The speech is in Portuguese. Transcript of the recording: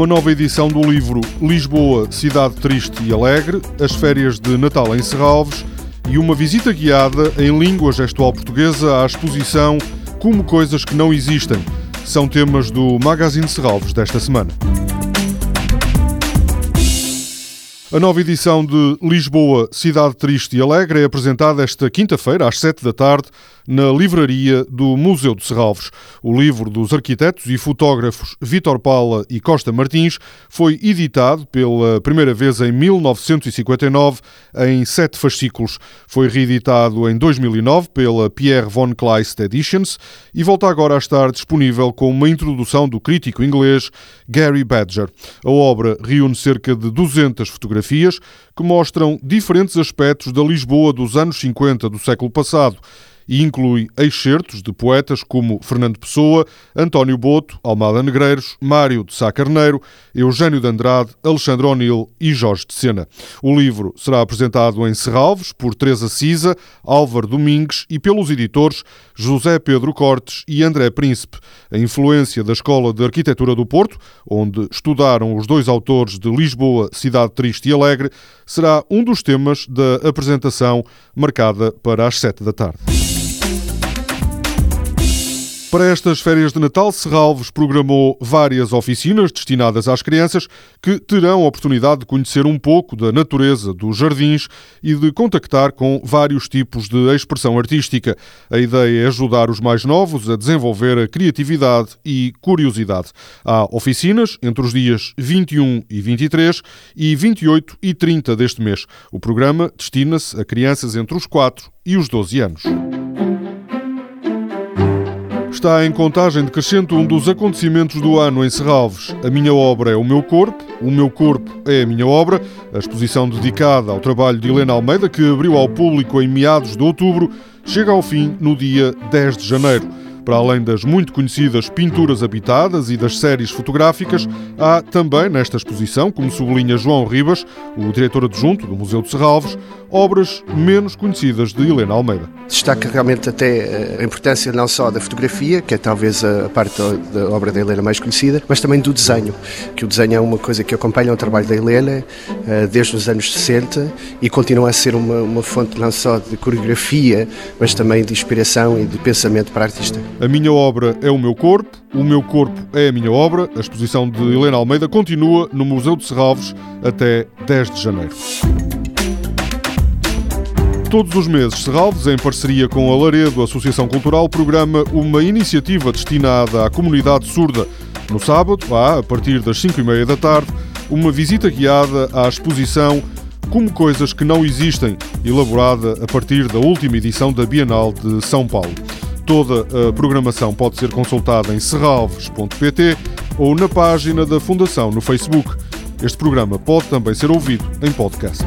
uma nova edição do livro Lisboa, Cidade Triste e Alegre, as férias de Natal em Serralves e uma visita guiada em língua gestual portuguesa à exposição Como Coisas que Não Existem. São temas do Magazine Serralves desta semana. A nova edição de Lisboa, Cidade Triste e Alegre é apresentada esta quinta-feira, às sete da tarde, na livraria do Museu de Serralves. O livro dos arquitetos e fotógrafos Vítor Paula e Costa Martins foi editado pela primeira vez em 1959 em sete fascículos. Foi reeditado em 2009 pela Pierre von Kleist Editions e volta agora a estar disponível com uma introdução do crítico inglês Gary Badger. A obra reúne cerca de 200 fotografias que mostram diferentes aspectos da Lisboa dos anos 50 do século passado e inclui excertos de poetas como Fernando Pessoa, António Boto, Almada Negreiros, Mário de Sá Carneiro, Eugênio de Andrade, Alexandre O'Neill e Jorge de Sena. O livro será apresentado em Serralves por Teresa Cisa, Álvaro Domingues e pelos editores José Pedro Cortes e André Príncipe. A influência da Escola de Arquitetura do Porto, onde estudaram os dois autores de Lisboa, Cidade Triste e Alegre, será um dos temas da apresentação marcada para as sete da tarde. Para estas férias de Natal, Serralves programou várias oficinas destinadas às crianças que terão a oportunidade de conhecer um pouco da natureza dos jardins e de contactar com vários tipos de expressão artística. A ideia é ajudar os mais novos a desenvolver a criatividade e curiosidade. Há oficinas entre os dias 21 e 23 e 28 e 30 deste mês. O programa destina-se a crianças entre os 4 e os 12 anos. Está em contagem decrescente um dos acontecimentos do ano em Serralves. A minha obra é o meu corpo, o meu corpo é a minha obra. A exposição dedicada ao trabalho de Helena Almeida, que abriu ao público em meados de outubro, chega ao fim no dia 10 de janeiro. Para além das muito conhecidas pinturas habitadas e das séries fotográficas, há também nesta exposição, como sublinha João Ribas, o diretor adjunto do Museu de Serralves, obras menos conhecidas de Helena Almeida. Destaca realmente até eh, a importância não só da fotografia, que é talvez a parte da obra da Helena mais conhecida, mas também do desenho, que o desenho é uma coisa que acompanha o trabalho da Helena eh, desde os anos 60 e continua a ser uma, uma fonte não só de coreografia, mas também de inspiração e de pensamento para a artista. A minha obra é o meu corpo, o meu corpo é a minha obra. A exposição de Helena Almeida continua no Museu de Serralves até 10 de janeiro. Todos os meses, Serralves, em parceria com a Laredo Associação Cultural, programa uma iniciativa destinada à comunidade surda. No sábado, há, a partir das 5 e meia da tarde, uma visita guiada à exposição Como Coisas que Não Existem, elaborada a partir da última edição da Bienal de São Paulo. Toda a programação pode ser consultada em serralves.pt ou na página da Fundação no Facebook. Este programa pode também ser ouvido em podcast.